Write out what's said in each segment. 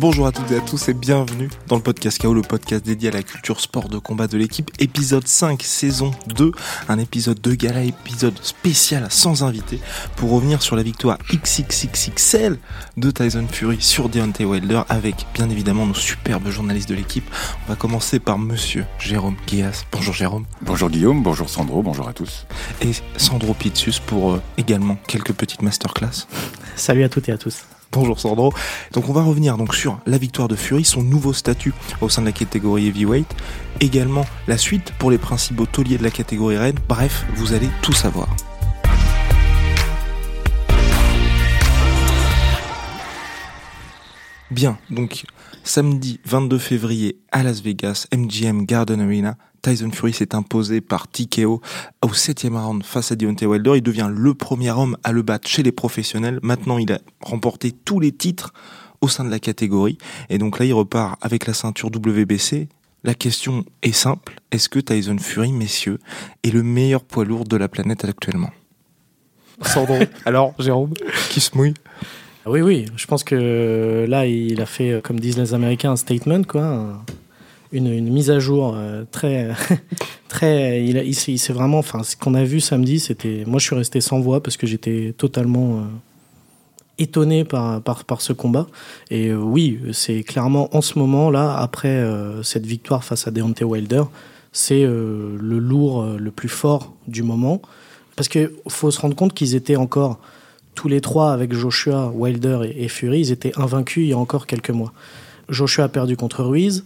Bonjour à toutes et à tous et bienvenue dans le podcast KO, le podcast dédié à la culture sport de combat de l'équipe, épisode 5, saison 2, un épisode de gala, épisode spécial sans invité pour revenir sur la victoire XXXXL de Tyson Fury sur Deontay Wilder avec bien évidemment nos superbes journalistes de l'équipe. On va commencer par monsieur Jérôme Guias. Bonjour Jérôme. Bonjour Guillaume, bonjour Sandro, bonjour à tous. Et Sandro Pizzus pour euh, également quelques petites masterclass. Salut à toutes et à tous. Bonjour Sandro. Donc on va revenir donc sur la victoire de Fury, son nouveau statut au sein de la catégorie heavyweight, également la suite pour les principaux tauliers de la catégorie reine. Bref, vous allez tout savoir. Bien, donc samedi 22 février à Las Vegas, MGM Garden Arena, Tyson Fury s'est imposé par TKO au septième round face à Deontay Wilder. Il devient le premier homme à le battre chez les professionnels. Maintenant, il a remporté tous les titres au sein de la catégorie. Et donc là, il repart avec la ceinture WBC. La question est simple. Est-ce que Tyson Fury, messieurs, est le meilleur poids lourd de la planète actuellement? Sandro. Alors, Jérôme? Qui se mouille? Oui, oui. Je pense que là, il a fait, comme disent les Américains, un statement, quoi une, mise à jour euh, très, très. Il, s'est vraiment. Enfin, ce qu'on a vu samedi, c'était. Moi, je suis resté sans voix parce que j'étais totalement euh, étonné par, par, par, ce combat. Et euh, oui, c'est clairement en ce moment là, après cette victoire face à Deontay Wilder, c'est le lourd le plus fort du moment. Parce qu'il faut se rendre compte qu'ils étaient encore tous les trois avec Joshua, Wilder et Fury, ils étaient invaincus il y a encore quelques mois. Joshua a perdu contre Ruiz,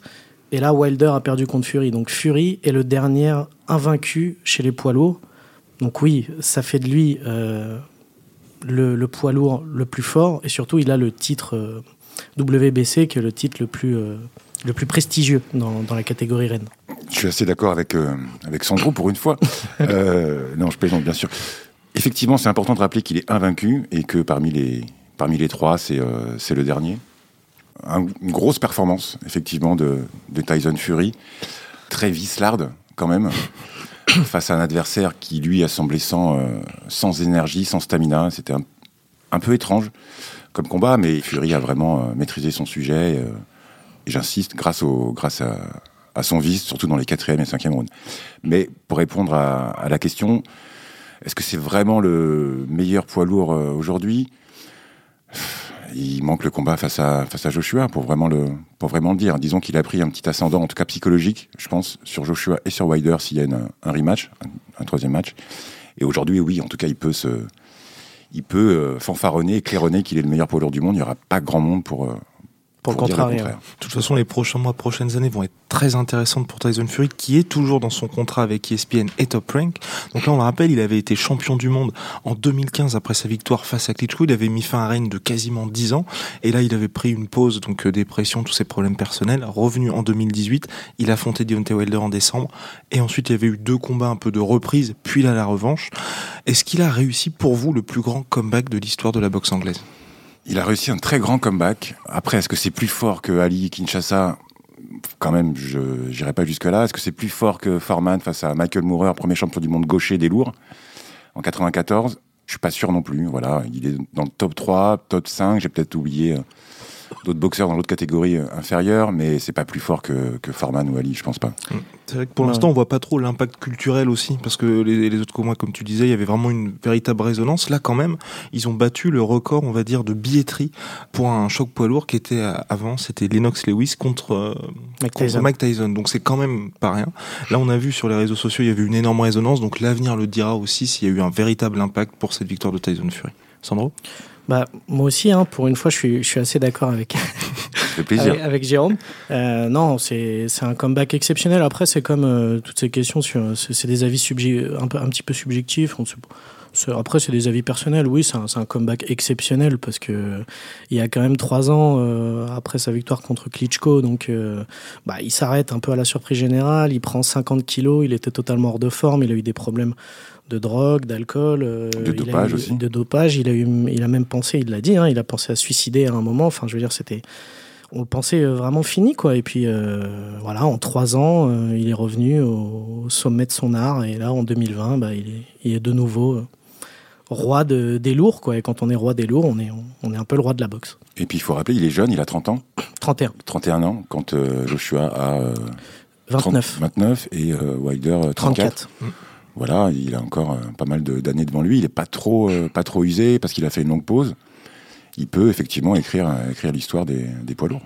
et là, Wilder a perdu contre Fury. Donc Fury est le dernier invaincu chez les poids lourds. Donc oui, ça fait de lui euh, le, poids lourd le plus fort. Et surtout, il a le titre euh, WBC, qui est le titre le plus, euh, le plus prestigieux dans, la catégorie reine. Je suis assez d'accord avec, avec Sandro pour une fois. non, je plaisante bien sûr. Effectivement, c'est important de rappeler qu'il est invaincu et que parmi les, parmi les trois, c'est le dernier une grosse performance, effectivement, de, Tyson Fury. Très vislarde, quand même, face à un adversaire qui, lui, a semblé sans, euh, sans énergie, sans stamina. C'était un, peu étrange comme combat, mais Fury a vraiment euh, maîtrisé son sujet. Euh, et j'insiste, grâce, à, son vice, surtout dans les quatrième et cinquième rounds. Mais pour répondre à la question, est-ce que c'est vraiment le meilleur poids lourd aujourd'hui? Il manque le combat face à, face à Joshua pour vraiment, le, pour vraiment le dire. Disons qu'il a pris un petit ascendant, en tout cas psychologique, je pense, sur Joshua et sur Wilder s'il y a un rematch, un, troisième match. Et aujourd'hui, oui, en tout cas, il peut se, il peut euh, fanfaronner claironner qu'il est le meilleur poids lourd du monde. Il n'y aura pas grand monde pour, pour, le contraire. De toute façon, les prochains mois, prochaines années vont être très intéressantes pour Tyson Fury, qui est toujours dans son contrat avec ESPN et Top Rank. Donc là, on le rappelle, il avait été champion du monde en 2015 après sa victoire face à Klitschko. Il avait mis fin à un règne de quasiment 10 ans. Et là, il avait pris une pause, donc euh, dépression, tous ses problèmes personnels. Revenu en 2018, il a affronté Deontay Wilder en décembre. Et ensuite, il y avait eu deux combats un peu de reprise, puis là, la revanche. Est-ce qu'il a réussi pour vous le plus grand comeback de l'histoire de la boxe anglaise? Il a réussi un très grand comeback. Après, est-ce que c'est plus fort que Ali Kinshasa? Quand même, je n'irai pas jusque-là. Est-ce que c'est plus fort que Foreman face à Michael Moorer, premier champion du monde gaucher des lourds, en 94 Je suis pas sûr non plus. Voilà, il est dans le top 3, top 5. J'ai peut-être oublié euh, d'autres boxeurs dans l'autre catégorie euh, inférieure, mais c'est pas plus fort que, que Foreman ou Ali, je pense pas. Mm. C'est vrai que pour l'instant, on voit pas trop l'impact culturel aussi, parce que les, les autres combats, comme tu disais, il y avait vraiment une véritable résonance. Là, quand même, ils ont battu le record, on va dire, de billetterie pour un choc poids lourd qui était euh, avant, c'était Lennox Lewis contre, euh, Mike, Tyson. Mike Tyson. Donc c'est quand même pas rien. Là, on a vu sur les réseaux sociaux, il y avait une énorme résonance, donc l'avenir le dira aussi s'il y a eu un véritable impact pour cette victoire de Tyson Fury. Sandro? Bah, moi aussi, hein, pour une fois, je suis, je suis assez d'accord avec, avec, avec, Jérôme. Euh, non, c'est un comeback exceptionnel. Après, c'est comme euh, toutes ces questions, c'est des avis un, peu, un petit peu subjectifs. On après, c'est des avis personnels. Oui, c'est un, un, comeback exceptionnel parce que il y a quand même trois ans euh, après sa victoire contre Klitschko, donc euh, bah, il s'arrête un peu à la surprise générale. Il prend 50 kilos, il était totalement hors de forme. Il a eu des problèmes de drogue, d'alcool, euh, de dopage aussi. De dopage. Il a, eu, il a même pensé, il l'a dit, hein, il a pensé à suicider à un moment. Enfin, je veux dire, c'était. On pensait euh, vraiment fini, quoi. Et puis, euh, voilà, en trois ans, il est revenu au sommet de son art. Et là, en 2020, bah, il, est, il est de nouveau roi de, des lourds, quoi. Et quand on est roi des lourds, on est, on est un peu le roi de la boxe. Et puis il faut rappeler, il est jeune, il a 30 ans. 31. 31 ans, quand euh, Joshua a euh, 29. 30 29 et euh, Wilder euh, 34. 34. Voilà, il a encore euh, pas mal de- d'années devant lui. Il est pas trop, euh, pas trop usé parce qu'il a fait une longue pause. Il peut effectivement écrire, écrire l'histoire des, des poids lourds.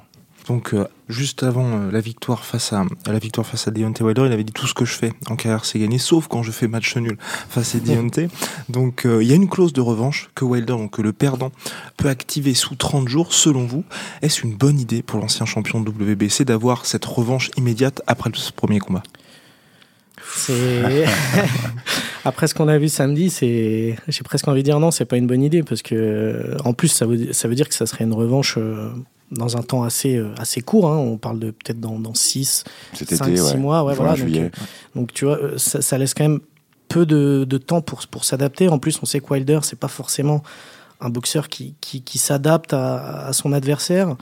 Donc euh, juste avant euh, la victoire face à à la victoire face à Deontay Wilder, il avait dit tout ce que je fais en carrière c'est gagner, sauf quand je fais match nul face à Deontay. Donc euh, il y a une clause de revanche que Wilder, donc que le perdant, peut activer sous 30 jours. Selon vous, est-ce une bonne idée pour l'ancien champion de WBC d'avoir cette revanche immédiate après ce premier combat? Après ce qu'on a vu samedi, c'est j'ai presque envie de dire non, c'est pas une bonne idée parce que en plus ça veut ça veut dire que ça serait une revanche euh, dans un temps assez euh, assez court. hein. On parle de peut-être dans dans six Cet Cinq, été, six ouais, mois, ouais, voilà, donc, tu vois, euh, ça, ça laisse quand même peu de, de temps pour, pour s'adapter. En plus, on sait que Wilder, c'est pas forcément un boxeur qui, qui, qui s'adapte à, à son adversaire.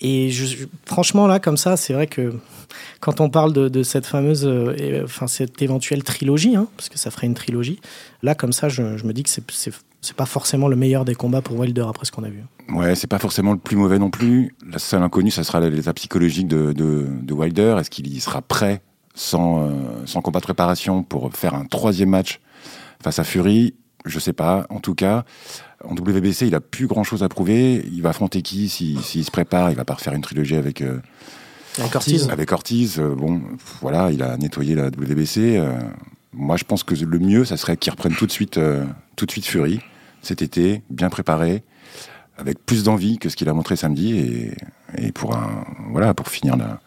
Et je, franchement, là, comme ça, c'est vrai que quand on parle de, de cette fameuse, euh, enfin, cette éventuelle trilogie, hein, parce que ça ferait une trilogie, là, comme ça, je, je me dis que c'est, c'est, pas forcément le meilleur des combats pour Wilder après ce qu'on a vu. Ouais, c'est pas forcément le plus mauvais non plus. La seule inconnue, ça sera l'étape psychologique de, de, de Wilder. Est-ce qu'il y sera prêt sans, euh, sans combat de préparation pour faire un troisième match face à Fury? Je sais pas. En tout cas, en WBC, il a plus grand chose à prouver. Il va affronter qui s'il s'il se prépare? Il va pas refaire une trilogie avec, euh, Avec Ortiz. avec Ortiz. Euh, bon, voilà, il a nettoyé la WBC. Moi, je pense que le mieux, ça serait qu'il reprenne tout de suite, euh, tout de suite Fury cet été, bien préparé, avec plus d'envie que ce qu'il a montré samedi, et, pour un, voilà, pour finir la,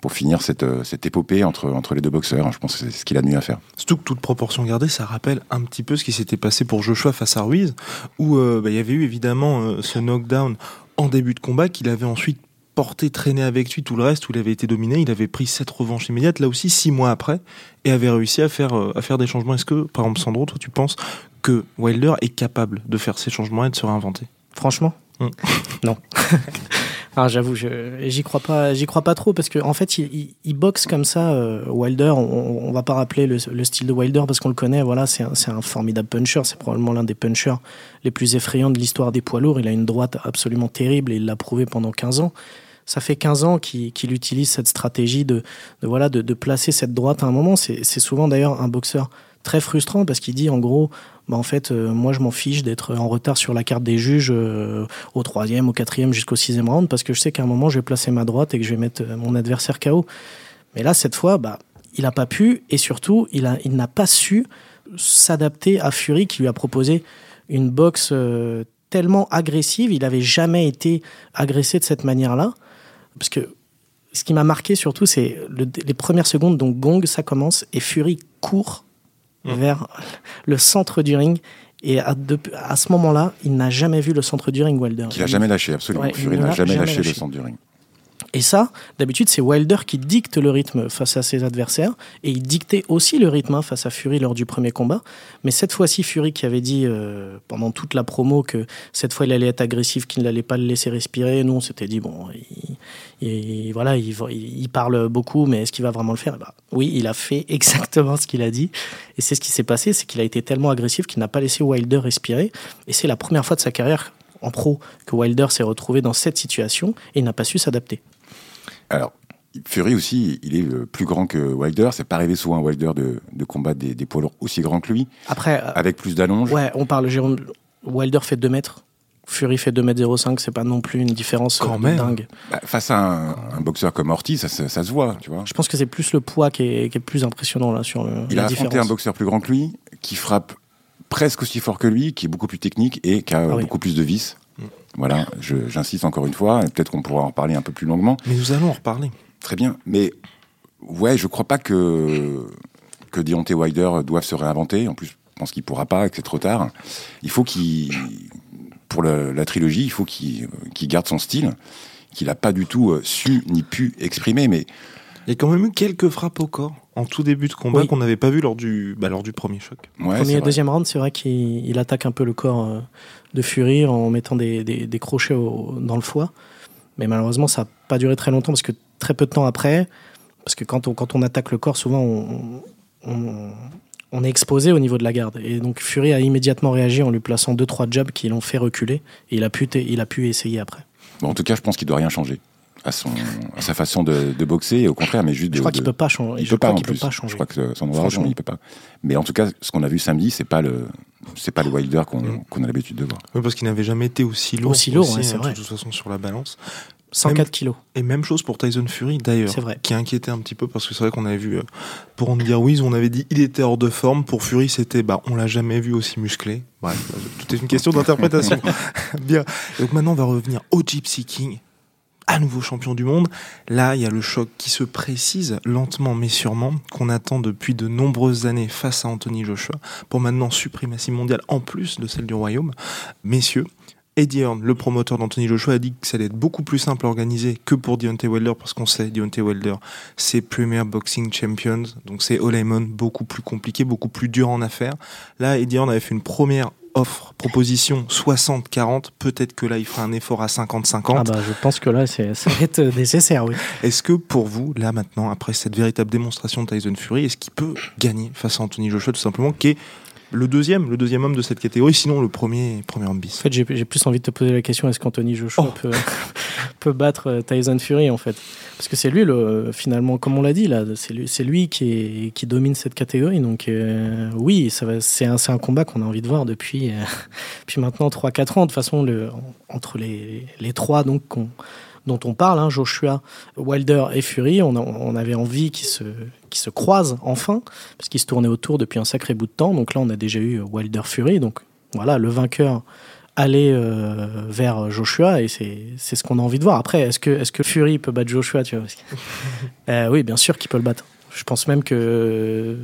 pour finir cette, euh, cette épopée entre, entre les deux boxeurs. Je pense que c'est ce qu'il a de mieux à faire. Surtout que toute proportion gardée, ça rappelle un petit peu ce qui s'était passé pour Joshua face à Ruiz, où euh, bah, il y avait eu évidemment ce knockdown en début de combat qu'il avait ensuite porté, traîné avec lui tout le reste, où il avait été dominé. Il avait pris cette revanche immédiate, là aussi six mois après, et avait réussi à faire, euh, à faire des changements. Est-ce que, par exemple, Sandro, toi, tu penses que Wilder est capable de faire ces changements et de se réinventer? Franchement, Mm. non. Ah, j'avoue, je- j'y crois pas, j'y crois pas trop parce que en fait, il, il- il boxe comme ça. euh, Wilder, on, on va pas rappeler le, le style de Wilder parce qu'on le connaît. Voilà, c'est un, c'est un formidable puncher. C'est probablement l'un des punchers les plus effrayants de l'histoire des poids lourds. Il a une droite absolument terrible et il l'a prouvé pendant 15 ans. Ça fait 15 ans qu'il qu'il utilise cette stratégie de, de voilà de, de placer cette droite à un moment. C'est souvent d'ailleurs un boxeur très frustrant parce qu'il dit en gros, bah en fait, euh, moi je m'en fiche d'être en retard sur la carte des juges euh, au troisième, au quatrième, jusqu'au sixième round parce que je sais qu'à un moment je vais placer ma droite et que je vais mettre euh, mon adversaire KO. Mais là, cette fois, bah, il n'a pas pu et surtout, il, a, il n'a pas su s'adapter à Fury qui lui a proposé une boxe euh, tellement agressive. Il n'avait jamais été agressé de cette manière-là. Parce que ce qui m'a marqué surtout, c'est le- les premières secondes, donc gong, ça commence et Fury court Mm. vers le centre du ring. Et à, de- à ce moment-là, il n'a jamais vu le centre du ring, Wilder. Qu'il a jamais lâché, absolument. Ouais, Fury il n'a jamais, jamais lâché, lâché. le centre du ring. Et ça, d'habitude, c'est Wilder qui dicte le rythme face à ses adversaires. Et il dictait aussi le rythme hein, face à Fury lors du premier combat. Mais cette fois-ci, Fury qui avait dit euh, pendant toute la promo que cette fois il allait être agressif, qu'il n'allait pas le laisser respirer. Nous, on s'était dit, bon, il, il- voilà, il, parle beaucoup, mais est-ce qu'il va vraiment le faire? Eh ben, Oui, il a fait exactement ce qu'il a dit. Et c'est ce qui s'est passé, c'est qu'il a été tellement agressif qu'il n'a pas laissé Wilder respirer. Et c'est la première fois de sa carrière en pro que Wilder s'est retrouvé dans cette situation et n'a pas su s'adapter. Alors, Fury aussi, il est euh, plus grand que Wilder. C'est pas arrivé souvent à Wilder de, de combattre des, des poids lourds aussi grands que lui, Après, euh, avec plus d'allonge. ouais, on parle, Jérôme. Wilder fait 2 mètres. Fury fait 2 mètres 05, c'est pas non plus une différence Quand euh, même. dingue. Bah, face à un, un boxeur comme Ortiz, ça, se- ça se voit, tu vois. Je pense que c'est plus le poids qui est, qui est plus impressionnant là sur le, Il la a affronté différence. un boxeur plus grand que lui, qui frappe presque aussi fort que lui, qui est beaucoup plus technique et qui a Ah oui. beaucoup plus de vis. Voilà, j'insiste encore une fois, et peut-être qu'on pourra en parler un peu plus longuement. Mais nous allons en reparler. Très bien, mais ouais, je crois pas que que Deontay Wilder doive se réinventer. En plus, je pense qu'il pourra pas, et que c'est trop tard. Il faut qu'il, pour le- la trilogie, il faut qu'il qu'il garde son style, qu'il a pas du tout euh, su ni pu exprimer. Mais Il y a quand même eu quelques frappes au corps en tout début de combat Oui. qu'on n'avait pas vu lors du, bah, lors du premier choc. ouais, Premier et deuxième round, c'est vrai qu'il il attaque un peu le corps euh, de Fury en mettant des, des- crochets dans le foie. Mais malheureusement, ça n'a pas duré très longtemps parce que très peu de temps après, parce que quand on, quand on attaque le corps, souvent on, on, on est exposé au niveau de la garde. Et donc Fury a immédiatement réagi en lui plaçant deux trois jabs qui l'ont fait reculer. Et il a pu, il a pu essayer après. En tout cas, je pense qu'il doit rien changer à, son, à sa façon de, de boxer, et au contraire, mais juste Je de, crois qu'il peut pas changer. Il Je peut pas crois en qu'il plus. peut pas changer. Je crois que son Franchement. il peut pas. Mais en tout cas, ce qu'on a vu samedi, c'est pas le, c'est pas le Wilder qu'on Mm. qu'on a l'habitude de voir. Oui, parce qu'il n'avait jamais été aussi lourd. Aussi lourd, aussi, ouais, c'est hein, vrai. De toute façon, sur la balance. 104 kilos. Et même chose pour Tyson Fury d'ailleurs, C'est vrai. qui inquiétait un petit peu parce que c'est vrai qu'on avait vu, euh, pour en dire oui, on avait dit il était hors de forme. Pour Fury, c'était bah on l'a jamais vu aussi musclé. Bref, euh, tout est une question d'interprétation. Bien. Donc maintenant, on va revenir au Gypsy King, à nouveau champion du monde. Là, il y a le choc qui se précise lentement mais sûrement qu'on attend depuis de nombreuses années face à Anthony Joshua pour maintenant suprématie mondiale en plus de celle du royaume. Messieurs. Eddie Hearn, le promoteur d'Anthony Joshua, a dit que ça allait être beaucoup plus simple à organiser que pour Deontay Wilder, parce qu'on sait, Deontay Wilder, c'est Premier Boxing Champions, donc c'est All beaucoup plus compliqué, beaucoup plus dur en affaires. Là, Eddie Hearn avait fait une première offre, proposition 60-40, peut-être que là, il fera un effort à 50-50. Ah bah, je pense que là, c'est- ça va être nécessaire, oui. Est-ce que pour vous, là maintenant, après cette véritable démonstration de Tyson Fury, est-ce qu'il peut gagner face à Anthony Joshua, tout simplement, qui est le deuxième, le deuxième homme de cette catégorie, sinon le premier, premier homme bis En fait, j'ai plus envie de te poser la question est-ce qu'Anthony Joshua Oh. peut, peut battre euh, Tyson Fury en fait? Parce que c'est lui, le, finalement, comme on l'a dit, là, c'est lui, lui qui, est- qui domine cette catégorie. Donc, euh, oui, ça va- c'est un, un combat qu'on a envie de voir depuis, euh, depuis maintenant 3-4 ans. De toute façon, le, entre les, les trois donc, dont on parle, hein, Joshua, Wilder et Fury, on, a- on avait envie qu'ils se, se croisent enfin, parce qu'ils se tournaient autour depuis un sacré bout de temps. Donc là, on a déjà eu Wilder-Fury. Donc voilà, le vainqueur aller euh, vers Joshua et c'est ce qu'on a envie de voir. Après, est-ce que, est que Fury peut battre Joshua tu vois Euh, Oui, bien sûr qu'il peut le battre. Je pense même que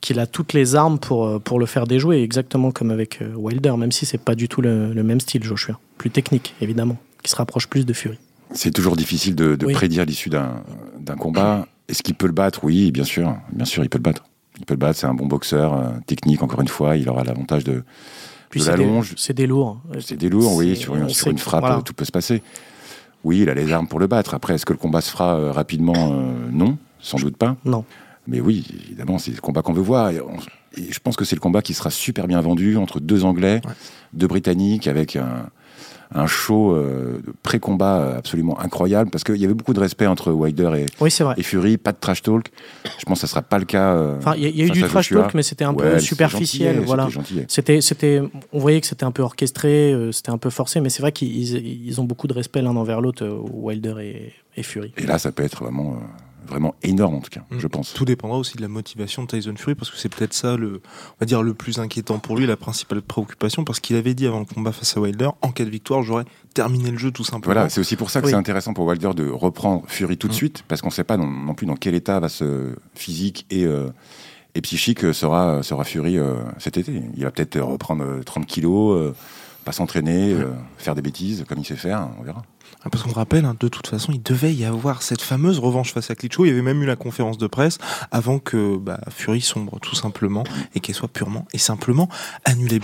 qu'il a toutes les armes pour, euh, le faire déjouer, exactement comme avec Wilder, même si c'est pas du tout le, le même style, Joshua. Plus technique, évidemment, qui se rapproche plus de Fury. C'est toujours difficile de, de Oui. prédire l'issue d'un combat. Est-ce qu'il peut le battre? Oui, bien sûr. Bien sûr, il peut le battre. Il peut le battre. C'est un bon boxeur, euh, technique. Encore une fois, il aura l'avantage de, de c'est la des, longe. c'est des lourds. C'est des lourds, oui. Sur une, sur frappe, voilà. tout peut se passer. Oui, il a les armes pour le battre. Après, est-ce que le combat se fera euh, rapidement? Euh, Non, sans doute pas. Non. Mais oui, évidemment, c'est le combat qu'on veut voir. Et, on- et je pense que c'est le combat qui sera super bien vendu entre deux Anglais, Ouais. deux Britanniques, avec un, un show euh, pré-combat euh, absolument incroyable. Parce qu'il y avait beaucoup de respect entre Wilder et, Oui, c'est vrai. et Fury, pas de trash talk. Je pense que ça sera pas le cas. euh, Enfin, il y, a- il y a eu du trash talk, mais c'était un Ouais, peu superficiel. Voilà. c'était. C'était, on voyait que c'était un peu orchestré, c'était un peu forcé, mais c'est vrai qu'ils ils ont beaucoup de respect l'un envers l'autre, Wilder et, et Fury. Et là, ça peut être vraiment, vraiment énorme, en tout cas, Mm. je pense. Tout dépendra aussi de la motivation de Tyson Fury parce que c'est peut-être ça le, on va dire le plus inquiétant pour lui, la principale préoccupation parce qu'il avait dit avant le combat face à Wilder, en cas de victoire, j'aurais terminé le jeu tout simplement. Voilà, c'est aussi pour ça que Oui. c'est intéressant pour Wilder de reprendre Fury tout de Mm. suite, parce qu'on ne sait pas non, non plus dans quel état va ce physique et, euh, et psychique sera, sera Fury euh, cet été. Il va peut-être reprendre euh, 30 kilos, euh, pas s'entraîner, euh, faire des bêtises comme il sait faire, on verra. Ah, Parce qu'on rappelle, hein, de toute façon, il devait y avoir cette fameuse revanche face à Klitschko. Il y avait même eu la conférence de presse avant que bah, Fury sombre tout simplement et qu'elle soit purement et simplement annulée.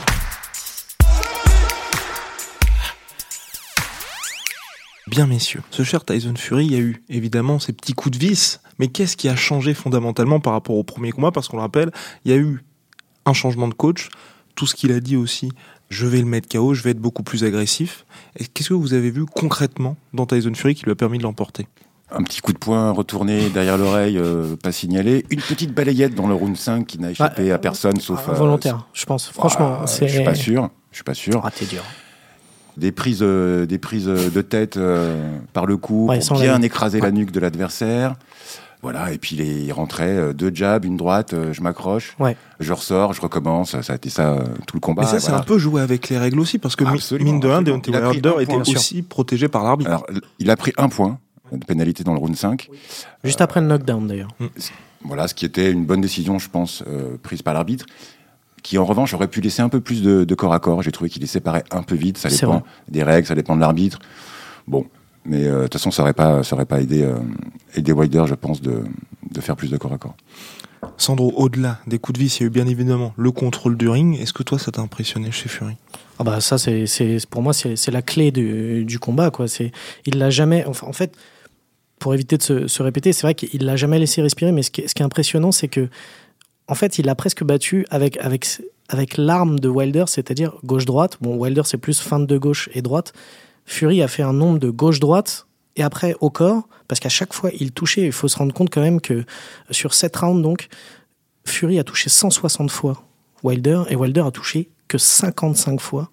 Bien messieurs, ce cher Tyson Fury, il y a eu évidemment ces petits coups de vis, mais qu'est-ce qui a changé fondamentalement par rapport au premier combat? Parce qu'on le rappelle, il y a eu un changement de coach, tout ce qu'il a dit aussi, je vais le mettre KO, je vais être beaucoup plus agressif. Et Qu'est-ce que vous avez vu concrètement dans Tyson Fury qui lui a permis de l'emporter? Un petit coup de poing retourné derrière l'oreille, euh, pas signalé. Une petite balayette dans le round 5 qui n'a échappé Bah, à personne sauf. Ah, euh, volontaire, je pense. Franchement, ah, c'est. Je suis pas sûr. Je suis pas sûr. Ah, t'es dur. Des prises, euh, des prises de tête euh, par le cou Ouais, pour sans bien la- écraser la nuque de l'adversaire. Voilà, et puis il rentrait euh, deux jabs, une droite, euh, je m'accroche, Ouais. je ressors, je recommence. Ça a été ça euh, tout le combat. Mais ça, c'est voilà. un peu joué avec les règles aussi, parce que Absolument, mine de rien. Deontay Wilder était aussi protégé par l'arbitre. Alors, il a pris un point de pénalité dans le round 5. Juste après le knockdown d'ailleurs. Voilà, ce qui était une bonne décision, je pense, euh, prise par l'arbitre, qui en revanche aurait pu laisser un peu plus de, de corps à corps. J'ai trouvé qu'il les séparait un peu vite. Ça dépend des règles, ça dépend de l'arbitre. Bon, mais euh, de toute façon, ça aurait pas, ça aurait pas aidé, euh, aidé Wilder, je pense, de, de faire plus de corps à corps. Sandro, au-delà des coups de vis, il y a eu bien évidemment le contrôle du ring. Est-ce que toi, ça t'a impressionné chez Fury? Ah bah ça c'est c'est pour moi c'est c'est la clé du, du combat quoi. C'est il l'a jamais enfin, en fait pour éviter de se, se répéter c'est vrai qu'il l'a jamais laissé respirer mais ce qui, est- ce qui est impressionnant c'est que en fait, il l'a presque battu avec, avec, avec l'arme de Wilder, c'est-à-dire gauche-droite. Bon, Wilder, c'est plus feinte de gauche et droite. Fury a fait un nombre de gauche-droite et après au corps, parce qu'à chaque fois il touchait, il faut se rendre compte quand même que sur 7 rounds, donc, Fury a touché 160 fois Wilder et Wilder a touché que 55 fois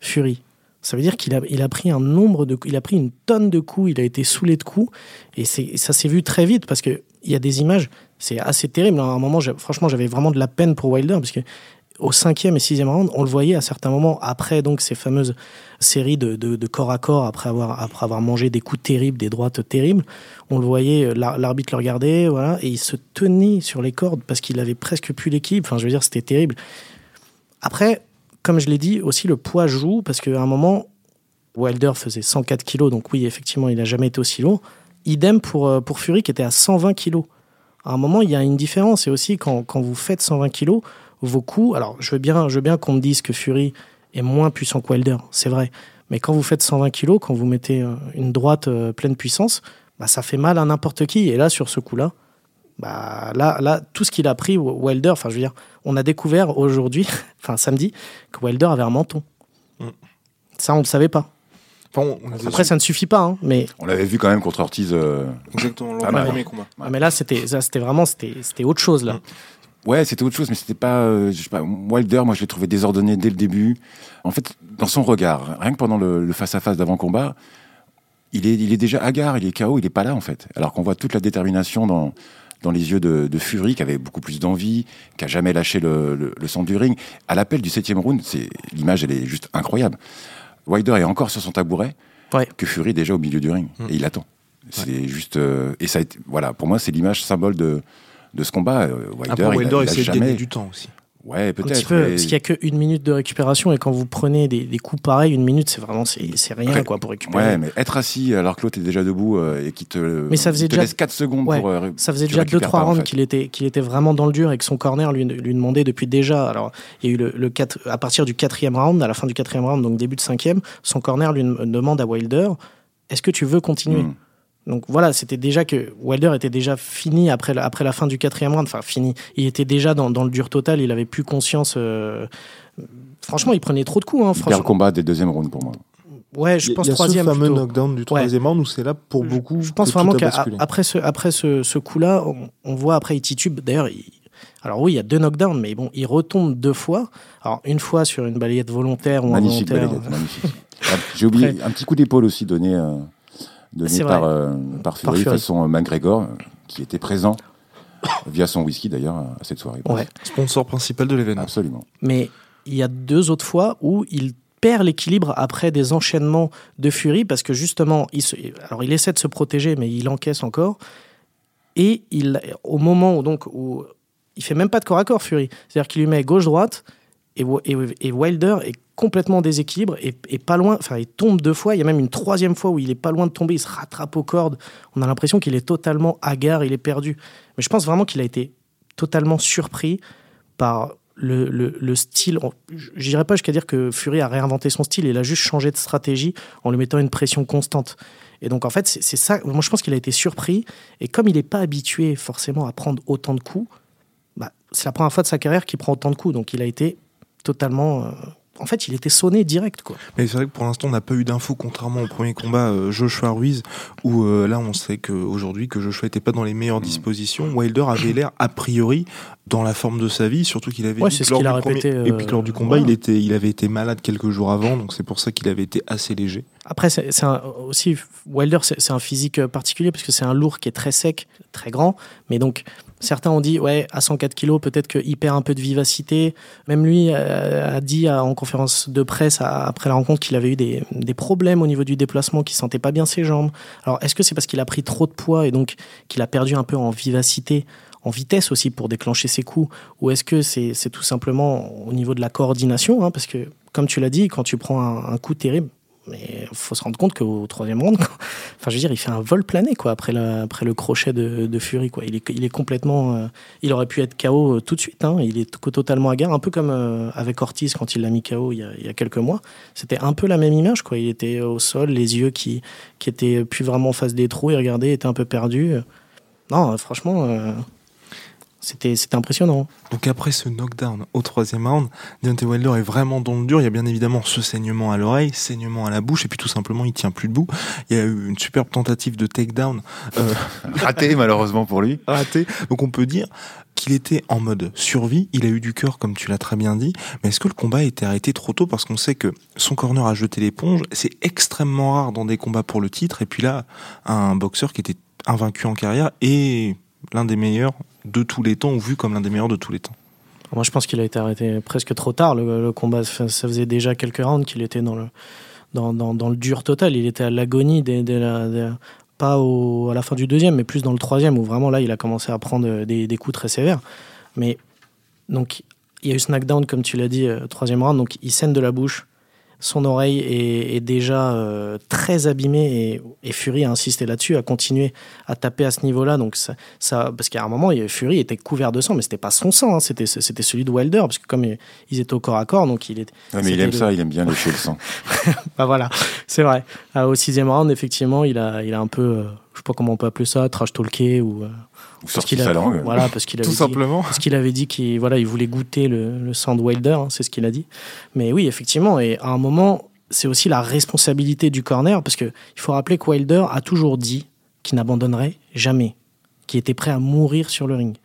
Fury. Ça veut dire qu'il a, il a pris un nombre de, il a pris une tonne de coups, il a été saoulé de coups, et ça s'est vu très vite parce que il y a des images, c'est assez terrible. À un moment, franchement, j'avais vraiment de la peine pour Wilder parce que au cinquième et sixième round, on le voyait à certains moments après donc ces fameuses séries de, corps à corps après avoir après avoir mangé des coups terribles, des droites terribles. On le voyait, l'arbitre le regardait, voilà, et il se tenait sur les cordes parce qu'il avait presque plus l'équipe. Enfin, je veux dire, c'était terrible. Après, comme je l'ai dit, aussi le poids joue parce qu'à un moment, Wilder faisait 104 kilos, donc oui, effectivement, il n'a jamais été aussi lourd. Idem pour, euh, pour Fury qui était à 120 kilos. À un moment, il y a une différence. Et aussi, quand, quand vous faites 120 kilos, vos coups. Alors, je veux bien, je veux bien qu'on me dise que Fury est moins puissant que Wilder, c'est vrai. Mais quand vous faites 120 kilos, quand vous mettez euh, une droite euh, pleine puissance, bah, ça fait mal à n'importe qui. Et là, sur ce coup-là, bah, là, là, tout ce qu'il a pris, Wilder, enfin, je veux dire, on a découvert aujourd'hui, enfin, samedi, que Wilder avait un menton. Mm. Ça, on ne le savait pas. Après, ça ne suffit pas, hein, mais. On l'avait vu quand même contre Ortiz. Euh, Exactement, premier combat. Ah, mais là, c'était, c'était vraiment, c'était, autre chose là. Mm. Ouais, c'était autre chose, mais c'était pas, euh, je sais pas. Wilder, moi, je l'ai trouvé désordonné dès le début. En fait, dans son regard, rien que pendant le face-à-face d'avant combat, il est, il est déjà hagard, il est KO, il est pas là en fait. Alors qu'on voit toute la détermination dans dans les yeux de, de Fury, qui avait beaucoup plus d'envie, qui a jamais lâché le, le, centre du ring. À l'appel du septième round, c'est l'image, elle est juste incroyable. Wilder est encore sur son tabouret, que Fury est déjà au milieu du ring mm. et il attend. C'est juste euh, et ça a été, voilà pour moi c'est l'image symbole de de ce combat. Euh, Wilder, il, a, il jamais... de du temps aussi. Ouais, peut-être. Parce qu'il n'y a qu'une minute de récupération et quand vous prenez des, des coups pareils, une minute, c'est vraiment c'est rien quoi pour récupérer. Ouais, mais être assis alors que l'autre est déjà debout euh, et qui te, mais ça faisait déjà... laisse 4 secondes pour. Euh, ça faisait déjà 2-3 rounds qu'il était, qu'il était vraiment dans le dur et que son corner lui, lui demandait depuis déjà. Alors, il y a eu le, le 4, à partir du quatrième round, à la fin du quatrième round, donc début de cinquième, son corner lui demande à Wilder est-ce que tu veux continuer? Hmm. Donc voilà, c'était déjà que Wilder était déjà fini après la, après la fin du quatrième round. Enfin, fini. Il était déjà dans, dans le dur total. Il avait plus conscience. Euh, franchement, il prenait trop de coups. Hein, il perd le combat des deuxième rounds pour moi. Ouais, je pense troisième. Il y a ce fameux knockdown du troisième round où c'est là pour beaucoup. Je pense vraiment qu'après ce, après ce, ce coup-là, on, voit après il titube. D'ailleurs, alors oui, il y a deux knockdowns, mais bon, il retombe deux fois. Alors une fois sur une balayette volontaire ou magnifique involontaire. Balayette, magnifique. J'ai oublié un petit coup d'épaule aussi donné. Euh, donné par, euh, par, Fury, façon euh, McGregor, qui était présent via son whisky d'ailleurs à cette soirée. Sponsor principal de l'événement. Absolument. Mais il y a deux autres fois où il perd l'équilibre après des enchaînements de Fury parce que justement, il, alors il essaie de se protéger mais il encaisse encore. Et il, au moment où, donc, où il fait même pas de corps à corps Fury, c'est-à-dire qu'il lui met gauche-droite et, Wilder est complètement déséquilibre et, pas loin, enfin il tombe deux fois, il y a même une troisième fois où il est pas loin de tomber, il se rattrape aux cordes, on a l'impression qu'il est totalement hagard, il est perdu. Mais je pense vraiment qu'il a été totalement surpris par le, le, le style. Je dirais pas jusqu'à dire que Fury a réinventé son style, il a juste changé de stratégie en lui mettant une pression constante. Et donc en fait c'est ça, moi je pense qu'il a été surpris et comme il n'est pas habitué forcément à prendre autant de coups, bah, c'est la première fois de sa carrière qu'il prend autant de coups, donc il a été totalement euh, en fait, il était sonné direct. Quoi. Mais c'est vrai que pour l'instant, on n'a pas eu d'infos, contrairement au premier combat euh, Joshua Ruiz, où euh, là, on sait qu'aujourd'hui, que Joshua n'était pas dans les meilleures dispositions. Wilder avait l'air, a priori, dans la forme de sa vie, surtout qu'il avait ouais, dit lors, du répété, et puis lors du combat, il, était, il avait été malade quelques jours avant, donc c'est pour ça qu'il avait été assez léger. Après, c'est aussi, Wilder, c'est un physique particulier, parce que c'est un lourd qui est très sec, très grand, mais donc Certains ont dit, ouais, à 104 kilos, peut-être qu'il perd un peu de vivacité. Même lui euh, a dit en conférence de presse après la rencontre qu'il avait eu des, problèmes au niveau du déplacement, qu'il sentait pas bien ses jambes. Alors, est-ce que c'est parce qu'il a pris trop de poids et donc qu'il a perdu un peu en vivacité, en vitesse aussi pour déclencher ses coups Ou est-ce que c'est tout simplement au niveau de la coordination hein, Parce que, comme tu l'as dit, quand tu prends un coup terrible, mais il faut se rendre compte qu'au troisième round, enfin, je veux dire, il fait un vol plané quoi après, le crochet de, Fury quoi. Il est, complètement, euh, il aurait pu être KO euh, tout de suite. Hein. Il est totalement à gare, un peu comme euh, avec Ortiz quand il l'a mis KO il y, a, il y a quelques mois. C'était un peu la même image quoi. Il était au sol, les yeux qui qui étaient plus vraiment en face des trous. Il regardait, était un peu perdu. Non, franchement, c'était impressionnant. Donc après ce knockdown au troisième round, Deontay Wilder est vraiment dans le dur. Il y a bien évidemment ce saignement à l'oreille, saignement à la bouche, et puis tout simplement il tient plus debout. Il y a eu une superbe tentative de takedown. Euh... Raté malheureusement pour lui. Raté. Donc on peut dire qu'il était en mode survie, il a eu du cœur comme tu l'as très bien dit, mais est-ce que le combat a été arrêté trop tôt? Parce qu'on sait que son corner a jeté l'éponge, c'est extrêmement rare dans des combats pour le titre, et puis là, un boxeur qui était invaincu en carrière et l'un des meilleurs de tous les temps, ou vu comme l'un des meilleurs de tous les temps. Moi, je pense qu'il a été arrêté presque trop tard. Le, combat, ça faisait déjà quelques rounds qu'il était dans le, dans, dans, le dur total. Il était à l'agonie dès, pas à la fin du deuxième, mais plus dans le troisième, où vraiment là, il a commencé à prendre des, des coups très sévères. Mais donc, il y a eu snackdown, comme tu l'as dit, euh, troisième round, donc il saigne de la bouche son oreille est, déjà euh, très abîmée et, Fury a insisté là-dessus, a continué à taper à ce niveau-là. Donc ça, parce qu'à un moment, Fury était couvert de sang, mais c'était pas son sang, hein, c'était c'était celui de Wilder, parce que comme ils étaient au corps à corps, donc il est. mais il aime ça, il aime bien lécher le sang. bah voilà, c'est vrai. Euh, au sixième round, effectivement, il a, il a un peu, euh, je sais pas comment on peut appeler ça, trash talké ou parce qu'il sa langue. Voilà, parce qu'il avait Tout dit, simplement. Parce qu'il avait dit qu'il voilà, il voulait goûter le, le sang de Wilder, hein, c'est ce qu'il a dit. Mais oui, effectivement, et à un moment, c'est aussi la responsabilité du corner, parce qu'il faut rappeler que Wilder a toujours dit qu'il n'abandonnerait jamais, qu'il était prêt à mourir sur le ring.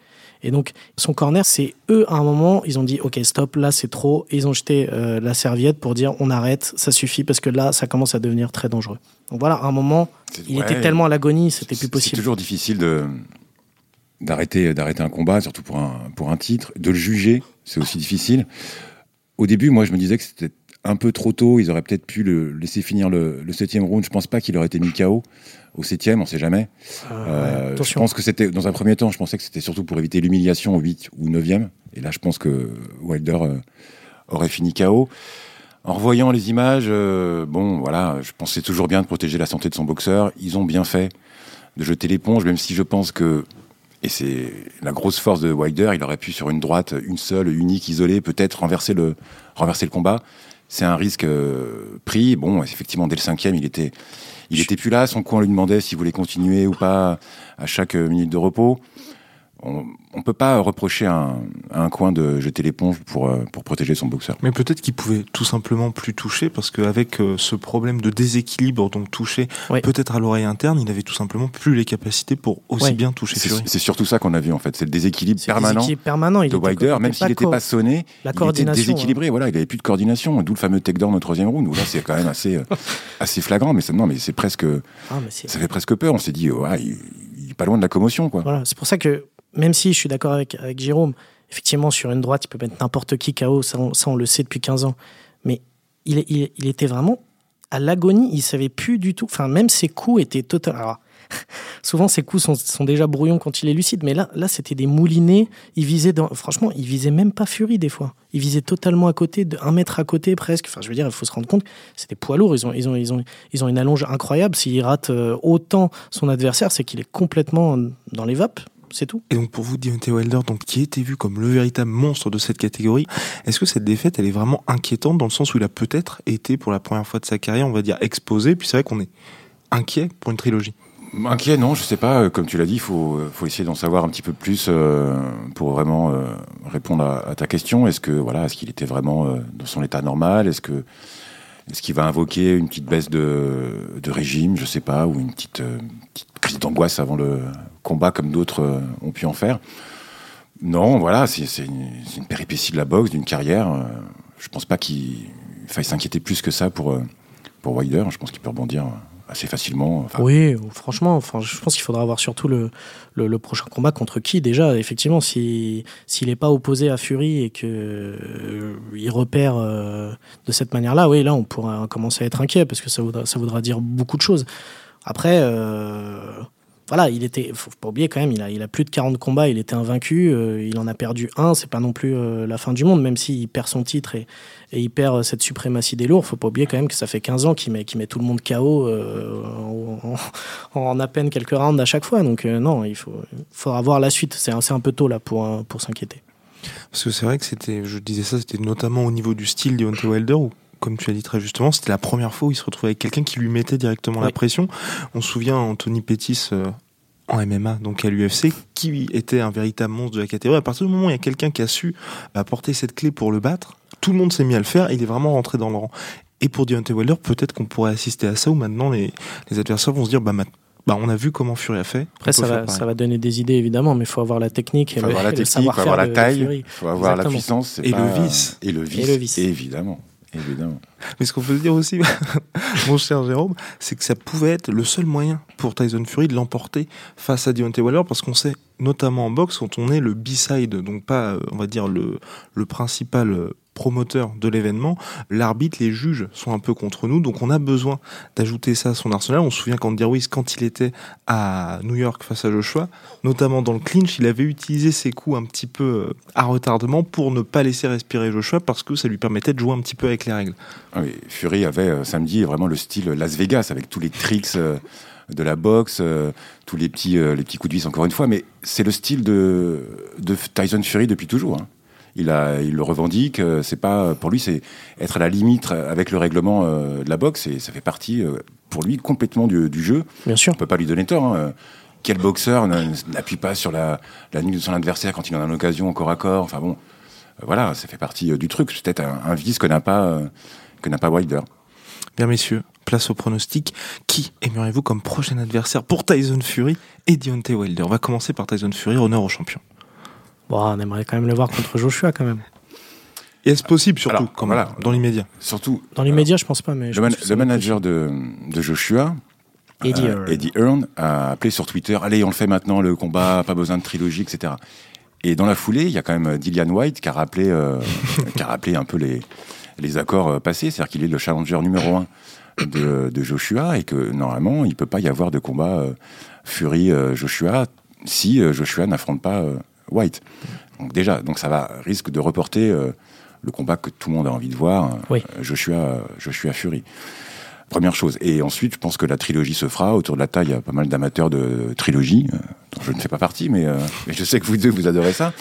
Et donc, son corner, c'est eux, à un moment, ils ont dit, OK, stop, là, c'est trop. Et ils ont jeté euh, la serviette pour dire, on arrête, ça suffit, parce que là, ça commence à devenir très dangereux. Donc voilà, à un moment, il était tellement à l'agonie, c'était plus possible. C'est toujours difficile de, d'arrêter d'arrêter un combat, surtout pour un, pour un titre, de le juger, c'est aussi difficile. Au début, moi, je me disais que c'était un peu trop tôt. Ils auraient peut-être pu le laisser finir le, le septième round. Je pense pas qu'il aurait été mis KO au septième, on sait jamais. Ah, euh, je pense que c'était dans un premier temps, je pensais que c'était surtout pour éviter l'humiliation au 8 ou 9e. Et là, je pense que Wilder euh, aurait fini KO. En revoyant les images, euh, bon, voilà, je pensais toujours bien de protéger la santé de son boxeur. Ils ont bien fait de jeter l'éponge, même si je pense que et c'est la grosse force de Wilder. Il aurait pu sur une droite, une seule, unique, isolée, peut-être renverser le, renverser le combat. C'est un risque euh, pris. Bon, effectivement, dès le cinquième, il était, il était plus là. Son coin lui demandait s'il voulait continuer ou pas à chaque minute de repos on ne peut pas reprocher à un, coin de jeter l'éponge pour, euh, pour protéger son boxeur. Mais peut-être qu'il pouvait tout simplement plus toucher parce qu'avec euh, ce problème de déséquilibre, donc toucher peut-être à l'oreille interne, il avait tout simplement plus les capacités pour aussi bien toucher Fury. C'est surtout ça qu'on a vu en fait, c'est le déséquilibre permanent, permanent. de Wilder, même s'il n'était pas sonné, la il était déséquilibré. Voilà, il avait plus de coordination, d'où le fameux takedown au troisième round où là c'est quand même assez, euh, assez flagrant, mais non, mais c'est presque, ah, ça fait presque peur. On s'est dit, ouais, il, il, est pas loin de la commotion quoi. Voilà, c'est pour ça que même si je suis d'accord avec, Jérôme, effectivement, sur une droite, il peut mettre n'importe qui KO, ça on, le sait depuis 15 ans. Mais il, était vraiment à l'agonie, il savait plus du tout. Enfin, même ses coups étaient. Alors, souvent, ses coups sont, déjà brouillons quand il est lucide, mais là, là c'était des moulinets. Il visait, dans, franchement, il visait même pas Fury des fois. Il visait totalement à côté, un mètre à côté presque. Enfin, je veux dire, il faut se rendre compte, c'était poids lourd. Ils ont, ils ont, ils ont, ils ont une allonge incroyable. S'il rate euh, autant son adversaire, c'est qu'il est complètement dans les vapes c'est tout. Et donc pour vous, Deontay Wilder, donc, qui était vu comme le véritable monstre de cette catégorie, est-ce que cette défaite, elle est vraiment inquiétante dans le sens où il a peut-être été pour la première fois de sa carrière, on va dire, exposé, puis c'est vrai qu'on est inquiet pour une trilogie? Inquiet, non, je sais pas. Comme tu l'as dit, il faut, faut essayer d'en savoir un petit peu plus euh, pour vraiment euh, répondre à, ta question. Est-ce que voilà, est-ce qu'il était vraiment euh, dans son état normal? Est-ce que est-ce qu'il va invoquer une petite baisse de, de régime, je sais pas, ou une petite, petite crise d'angoisse avant le combat comme d'autres euh, ont pu en faire. Non, voilà, c'est une, une, péripétie de la boxe, d'une carrière. Euh, je pense pas qu'il faille s'inquiéter plus que ça pour, euh, pour Wilder. Je pense qu'il peut rebondir assez facilement. oui, franchement, enfin, je pense qu'il faudra avoir surtout le, le, prochain combat contre qui déjà. Effectivement, s'il n'est pas opposé à Fury et que il repère de cette manière-là, oui, là, on pourra commencer à être inquiet parce que ça voudra, ça voudra dire beaucoup de choses. Après, voilà, il était, faut pas oublier quand même, il a, il a plus de 40 combats, il était invaincu, euh, il en a perdu un, c'est pas non plus euh, la fin du monde, même s'il perd son titre et, et, il perd cette suprématie des lourds, faut pas oublier quand même que ça fait 15 ans qu'il met, met tout le monde KO en, en, à peine quelques rounds à chaque fois, donc non, il faut, faudra voir la suite, c'est un, un peu tôt là pour, pour s'inquiéter. Parce que c'est vrai que c'était, je disais ça, c'était notamment au niveau du style de Hunter Wilder, où comme tu as dit très justement, c'était la première fois où il se retrouvait avec quelqu'un qui lui mettait directement la pression. On se souvient Anthony Pettis euh, en MMA, donc à l'UFC, qui était un véritable monstre de la catégorie. À partir du moment où il y a quelqu'un qui a su apporter cette clé pour le battre, tout le monde s'est mis à le faire. il est vraiment rentré dans le rang. Et pour Deontay Wilder, peut-être qu'on pourrait assister à ça où maintenant les, les adversaires vont se dire bah, bah, on a vu comment Fury a fait. Après, ça va, ça va, donner des idées évidemment, mais il faut avoir la technique. Il faut avoir la technique, il faut avoir la taille, il faut avoir la puissance. Et, le vice. Et le vice. Et le vice. Évidemment. Évidemment. Mais ce qu'on peut dire aussi, mon cher Jérôme, c'est que ça pouvait être le seul moyen pour Tyson Fury de l'emporter face à Deontay Wilder, parce qu'on sait, notamment en boxe, quand on est le B-side, donc pas, on va dire, le, le principal promoteur de l'événement, l'arbitre, les juges sont un peu contre nous, donc on a besoin d'ajouter ça à son arsenal. On se souvient qu'Andy Ruiz, quand il était à New York face à Joshua, notamment dans le clinch, il avait utilisé ses coups un petit peu euh, à retardement pour ne pas laisser respirer Joshua parce que ça lui permettait de jouer un petit peu avec les règles. Ah Fury avait euh, samedi vraiment le style Las Vegas avec tous les tricks. Euh, de la boxe, tous les petits, les petits coups de vis encore une fois, mais c'est le style de, Tyson Fury depuis toujours. Hein il, a, il le revendique. Euh, c'est pas pour lui, c'est être à la limite avec le règlement euh, de la boxe et ça fait partie euh, pour lui complètement du, jeu. Bien sûr. On peut pas lui donner tort. Hein. Quel boxeur n'appuie pas sur la, la nuque de son adversaire quand il en a l'occasion encore à corps Enfin bon, voilà, ça fait partie du truc. C'est peut-être un, vice que n'a pas que n'a pas Wilder. Bien messieurs, place au pronostic. Qui aimeriez-vous comme prochain adversaire pour Tyson Fury et Deontay Wilder? On va commencer par Tyson Fury, honneur au champion on aimerait quand même le voir contre Joshua quand même. Et est-ce possible surtout voilà, dans l'immédiat Surtout. Dans l'immédiat, je pense pas, mais le, manager de, Joshua, Eddie, euh, Earn. a appelé sur Twitter allez, on le fait maintenant, le combat, pas besoin de trilogie, etc. Et dans la foulée, il y a quand même Dillian White qui a rappelé, euh, qui a rappelé un peu les, les accords euh, passés, c'est-à-dire qu'il est le challenger numéro un de, de, Joshua et que normalement, il peut pas y avoir de combat Fury-Joshua si Joshua n'affronte pas White. Donc déjà, donc ça va risque de reporter euh, le combat que tout le monde a envie de voir, euh, Joshua, Joshua Fury. Première chose. Et ensuite, je pense que la trilogie se fera. Autour de la taille, il y a pas mal d'amateurs de trilogie, euh, dont je ne fais pas partie, mais, mais, je sais que vous deux, vous adorez ça.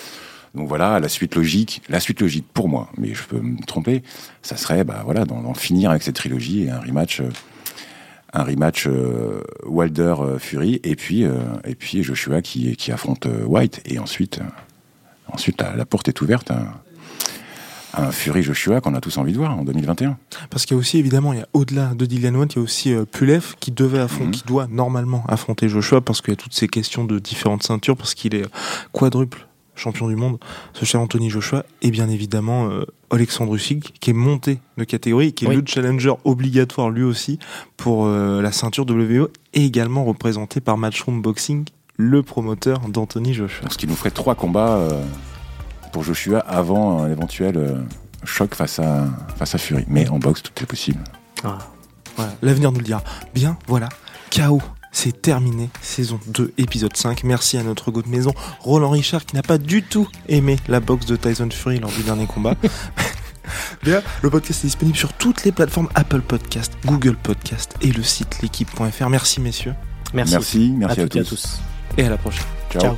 Donc voilà, la suite logique, la suite logique pour moi, mais je peux me tromper, ça serait bah, voilà, d'en finir avec cette trilogie et un rematch un rematch euh, Wilder euh, Fury et puis euh, et puis Joshua qui qui affronte White et ensuite ensuite la, porte est ouverte un Fury Joshua qu'on a tous envie de voir en 2021. Parce qu'il y a aussi évidemment, il y a au-delà de Dillian White, il y a aussi Pulev qui devait affronter, mhm. qui doit normalement affronter Joshua parce qu'il y a toutes ces questions de différentes ceintures parce qu'il est quadruple champion du monde, ce cher Anthony Joshua, et bien évidemment euh, Alexandre Usyk, qui est monté de catégorie, qui est le challenger obligatoire lui aussi pour euh, la ceinture WO, et également représenté par Matchroom Boxing, le promoteur d'Anthony Joshua. Ce qui nous ferait trois combats euh, pour Joshua avant un éventuel choc face à, face à Fury. Mais en boxe, tout est possible. Ah. L'avenir nous le dira. Bien, voilà. KO c'est terminé, saison 2, épisode 5. Merci à notre goût de maison, Roland Richard, qui n'a pas du tout aimé la boxe de Tyson Fury lors du dernier combat. Bien, le podcast est disponible sur toutes les plateformes Apple Podcast, Google Podcast et le site l'équipe.fr. Merci messieurs. Merci. Merci, merci à, tous. Et à la prochaine. Ciao.